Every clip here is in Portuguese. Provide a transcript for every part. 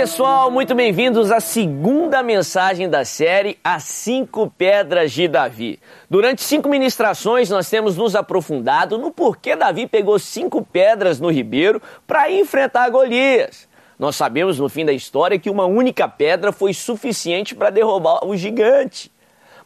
Pessoal, muito bem-vindos à segunda mensagem da série As Cinco Pedras de Davi. Durante cinco ministrações, nós temos nos aprofundado no porquê Davi pegou cinco pedras no ribeiro para enfrentar Golias. Nós sabemos no fim da história que uma única pedra foi suficiente para derrubar o gigante.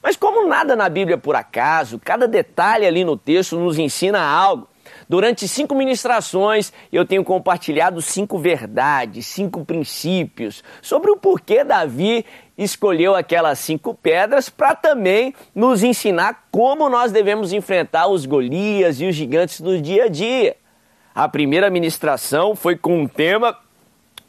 Mas, como nada na Bíblia é por acaso, cada detalhe ali no texto nos ensina algo. Durante cinco ministrações, eu tenho compartilhado cinco verdades, cinco princípios sobre o porquê Davi escolheu aquelas cinco pedras para também nos ensinar como nós devemos enfrentar os Golias e os gigantes do dia a dia. A primeira ministração foi com o tema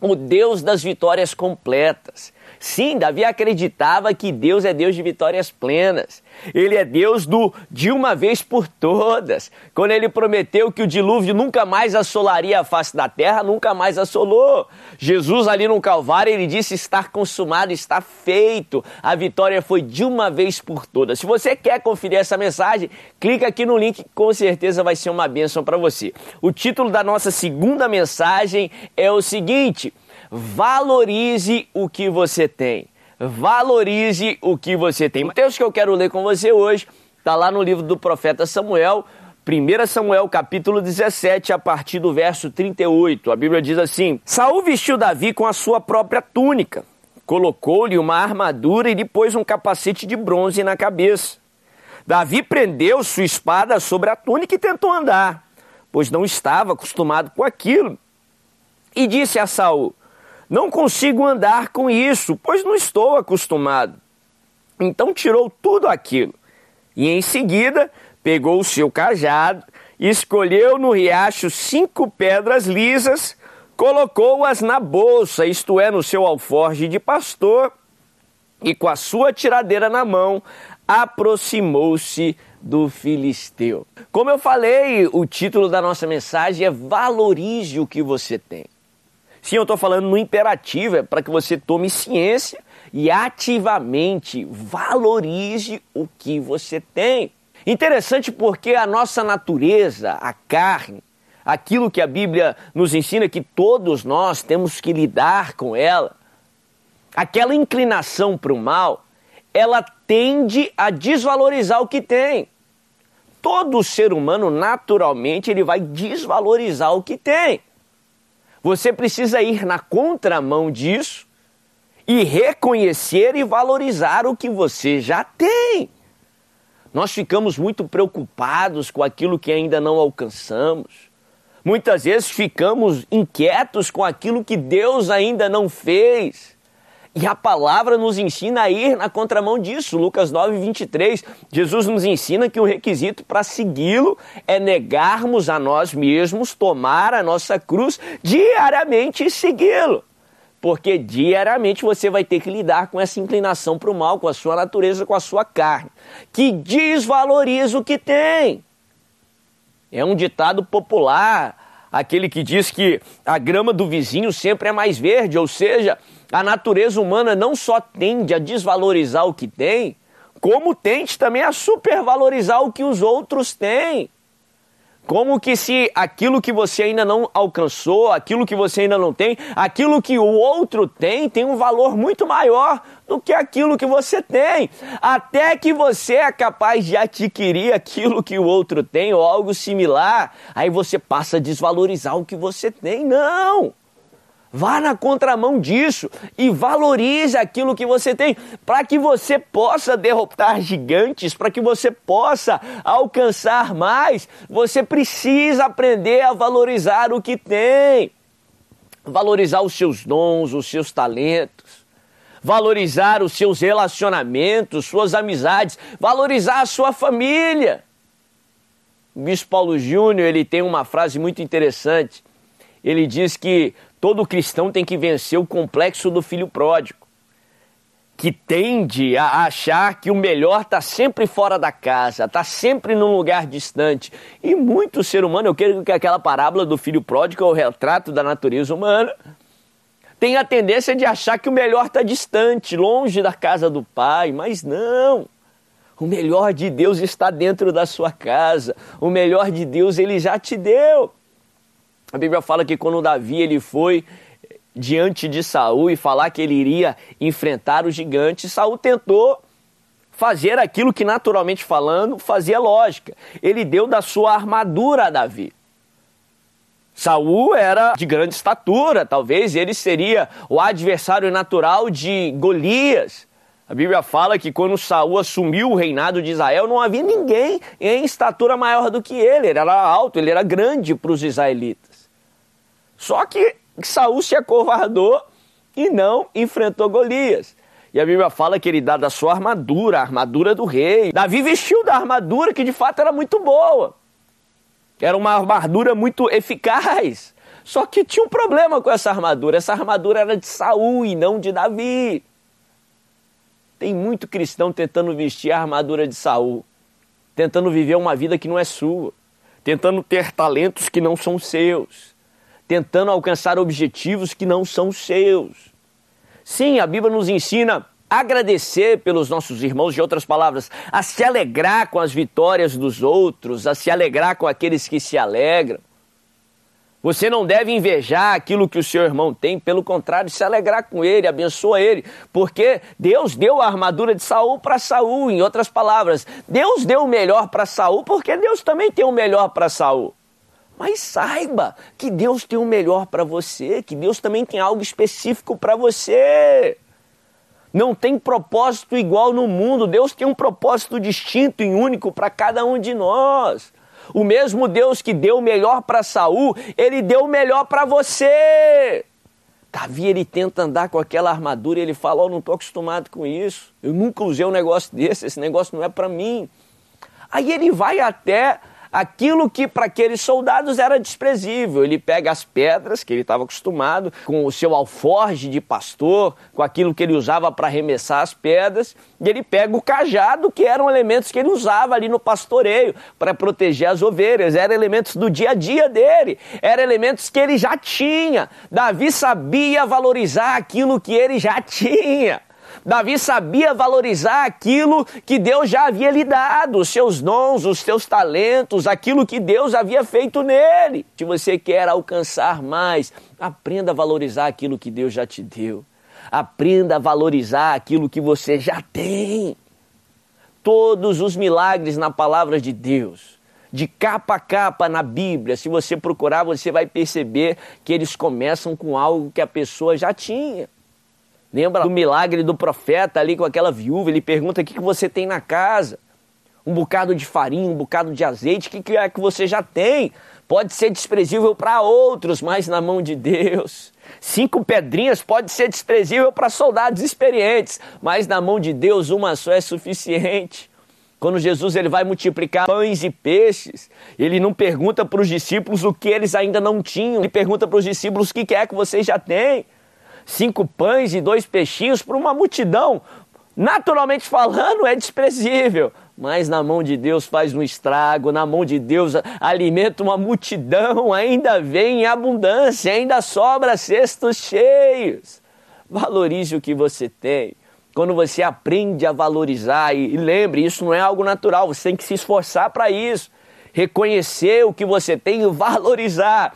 O Deus das Vitórias Completas. Sim, Davi acreditava que Deus é Deus de vitórias plenas. Ele é Deus do de uma vez por todas. Quando ele prometeu que o dilúvio nunca mais assolaria a face da terra, nunca mais assolou. Jesus ali no Calvário, ele disse estar consumado, está feito. A vitória foi de uma vez por todas. Se você quer conferir essa mensagem, clica aqui no link, com certeza vai ser uma bênção para você. O título da nossa segunda mensagem é o seguinte: valorize o que você tem. Valorize o que você tem. O texto que eu quero ler com você hoje está lá no livro do profeta Samuel, 1 Samuel capítulo 17, a partir do verso 38. A Bíblia diz assim: Saul vestiu Davi com a sua própria túnica, colocou-lhe uma armadura e lhe pôs um capacete de bronze na cabeça. Davi prendeu sua espada sobre a túnica e tentou andar, pois não estava acostumado com aquilo. E disse a Saul: não consigo andar com isso, pois não estou acostumado. Então tirou tudo aquilo e em seguida pegou o seu cajado, escolheu no riacho cinco pedras lisas, colocou-as na bolsa, isto é, no seu alforge de pastor, e com a sua tiradeira na mão, aproximou-se do filisteu. Como eu falei, o título da nossa mensagem é Valorize o que você tem. Sim, eu estou falando no imperativo, é para que você tome ciência e ativamente valorize o que você tem. Interessante porque a nossa natureza, a carne, aquilo que a Bíblia nos ensina que todos nós temos que lidar com ela, aquela inclinação para o mal, ela tende a desvalorizar o que tem. Todo ser humano, naturalmente, ele vai desvalorizar o que tem. Você precisa ir na contramão disso e reconhecer e valorizar o que você já tem. Nós ficamos muito preocupados com aquilo que ainda não alcançamos. Muitas vezes ficamos inquietos com aquilo que Deus ainda não fez. E a palavra nos ensina a ir na contramão disso. Lucas 9, 23. Jesus nos ensina que o requisito para segui-lo é negarmos a nós mesmos, tomar a nossa cruz diariamente e segui-lo. Porque diariamente você vai ter que lidar com essa inclinação para o mal, com a sua natureza, com a sua carne, que desvaloriza o que tem. É um ditado popular aquele que diz que a grama do vizinho sempre é mais verde, ou seja, a natureza humana não só tende a desvalorizar o que tem, como tende também a supervalorizar o que os outros têm. Como que se aquilo que você ainda não alcançou, aquilo que você ainda não tem, aquilo que o outro tem, tem um valor muito maior do que aquilo que você tem. Até que você é capaz de adquirir aquilo que o outro tem ou algo similar, aí você passa a desvalorizar o que você tem. Não! Vá na contramão disso e valorize aquilo que você tem, para que você possa derrotar gigantes, para que você possa alcançar mais. Você precisa aprender a valorizar o que tem, valorizar os seus dons, os seus talentos, valorizar os seus relacionamentos, suas amizades, valorizar a sua família. O Bispo Paulo Júnior ele tem uma frase muito interessante. Ele diz que Todo cristão tem que vencer o complexo do filho pródigo, que tende a achar que o melhor está sempre fora da casa, está sempre num lugar distante. E muito ser humano, eu quero que aquela parábola do filho pródigo é o retrato da natureza humana, tem a tendência de achar que o melhor está distante, longe da casa do pai, mas não. O melhor de Deus está dentro da sua casa. O melhor de Deus ele já te deu. A Bíblia fala que quando Davi ele foi diante de Saul e falar que ele iria enfrentar o gigante, Saul tentou fazer aquilo que naturalmente falando fazia lógica. Ele deu da sua armadura a Davi. Saul era de grande estatura, talvez ele seria o adversário natural de Golias. A Bíblia fala que quando Saul assumiu o reinado de Israel, não havia ninguém em estatura maior do que ele. Ele era alto, ele era grande para os israelitas. Só que Saul se acovardou e não enfrentou Golias. E a Bíblia fala que ele dá da sua armadura, a armadura do rei. Davi vestiu da armadura que de fato era muito boa. Era uma armadura muito eficaz. Só que tinha um problema com essa armadura. Essa armadura era de Saul e não de Davi. Tem muito cristão tentando vestir a armadura de Saul, tentando viver uma vida que não é sua, tentando ter talentos que não são seus, tentando alcançar objetivos que não são seus. Sim, a Bíblia nos ensina a agradecer pelos nossos irmãos, de outras palavras, a se alegrar com as vitórias dos outros, a se alegrar com aqueles que se alegram. Você não deve invejar aquilo que o seu irmão tem, pelo contrário, se alegrar com ele, abençoa ele, porque Deus deu a armadura de Saul para Saul, em outras palavras, Deus deu o melhor para Saul, porque Deus também tem o melhor para Saul. Mas saiba que Deus tem o melhor para você, que Deus também tem algo específico para você. Não tem propósito igual no mundo, Deus tem um propósito distinto e único para cada um de nós. O mesmo Deus que deu o melhor para Saul, ele deu o melhor para você. Davi ele tenta andar com aquela armadura e ele fala: "Oh, não estou acostumado com isso. Eu nunca usei um negócio desse. Esse negócio não é para mim." Aí ele vai até aquilo que para aqueles soldados era desprezível. Ele pega as pedras que ele estava acostumado, com o seu alforge de pastor, com aquilo que ele usava para arremessar as pedras, e ele pega o cajado, que eram elementos que ele usava ali no pastoreio para proteger as ovelhas, eram elementos do dia a dia dele, eram elementos que ele já tinha. Davi sabia valorizar aquilo que ele já tinha. Davi sabia valorizar aquilo que Deus já havia lhe dado, os seus dons, os seus talentos, aquilo que Deus havia feito nele. Se você quer alcançar mais, aprenda a valorizar aquilo que Deus já te deu. Aprenda a valorizar aquilo que você já tem. Todos os milagres na palavra de Deus, de capa a capa na Bíblia, se você procurar, você vai perceber que eles começam com algo que a pessoa já tinha. Lembra do milagre do profeta ali com aquela viúva? Ele pergunta: o que, que você tem na casa? Um bocado de farinha, um bocado de azeite, o que, que é que você já tem? Pode ser desprezível para outros, mas na mão de Deus. Cinco pedrinhas pode ser desprezível para soldados experientes, mas na mão de Deus uma só é suficiente. Quando Jesus ele vai multiplicar pães e peixes, ele não pergunta para os discípulos o que eles ainda não tinham, ele pergunta para os discípulos o que é que vocês já têm cinco pães e dois peixinhos para uma multidão. Naturalmente falando, é desprezível, mas na mão de Deus faz um estrago, na mão de Deus alimenta uma multidão, ainda vem em abundância, ainda sobra cestos cheios. Valorize o que você tem. Quando você aprende a valorizar, e, lembre, isso não é algo natural, você tem que se esforçar para isso. Reconhecer o que você tem e valorizar.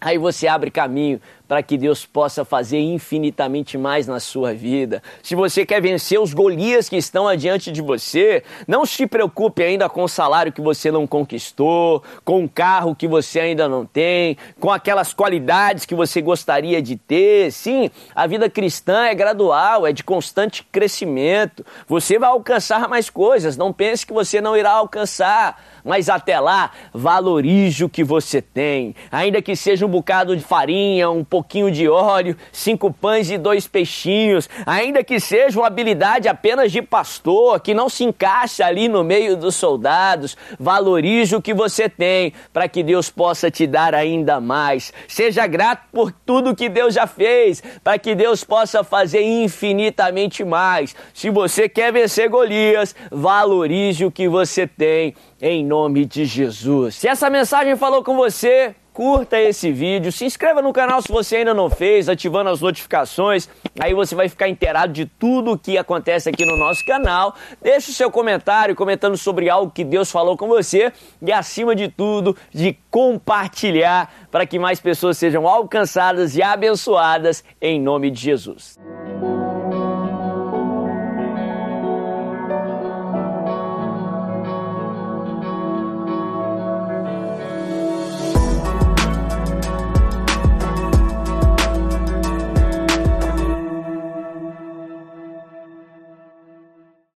Aí você abre caminho para que Deus possa fazer infinitamente mais na sua vida. Se você quer vencer os Golias que estão adiante de você, não se preocupe ainda com o salário que você não conquistou, com o carro que você ainda não tem, com aquelas qualidades que você gostaria de ter. Sim, a vida cristã é gradual, é de constante crescimento. Você vai alcançar mais coisas, não pense que você não irá alcançar mas até lá, valorize o que você tem. Ainda que seja um bocado de farinha, um pouquinho de óleo, cinco pães e dois peixinhos, ainda que seja uma habilidade apenas de pastor, que não se encaixa ali no meio dos soldados, valorize o que você tem, para que Deus possa te dar ainda mais. Seja grato por tudo que Deus já fez, para que Deus possa fazer infinitamente mais. Se você quer vencer Golias, valorize o que você tem em nome de Jesus. Se essa mensagem falou com você, curta esse vídeo, se inscreva no canal se você ainda não fez, ativando as notificações. Aí você vai ficar inteirado de tudo o que acontece aqui no nosso canal. Deixe o seu comentário comentando sobre algo que Deus falou com você e, acima de tudo, de compartilhar para que mais pessoas sejam alcançadas e abençoadas em nome de Jesus.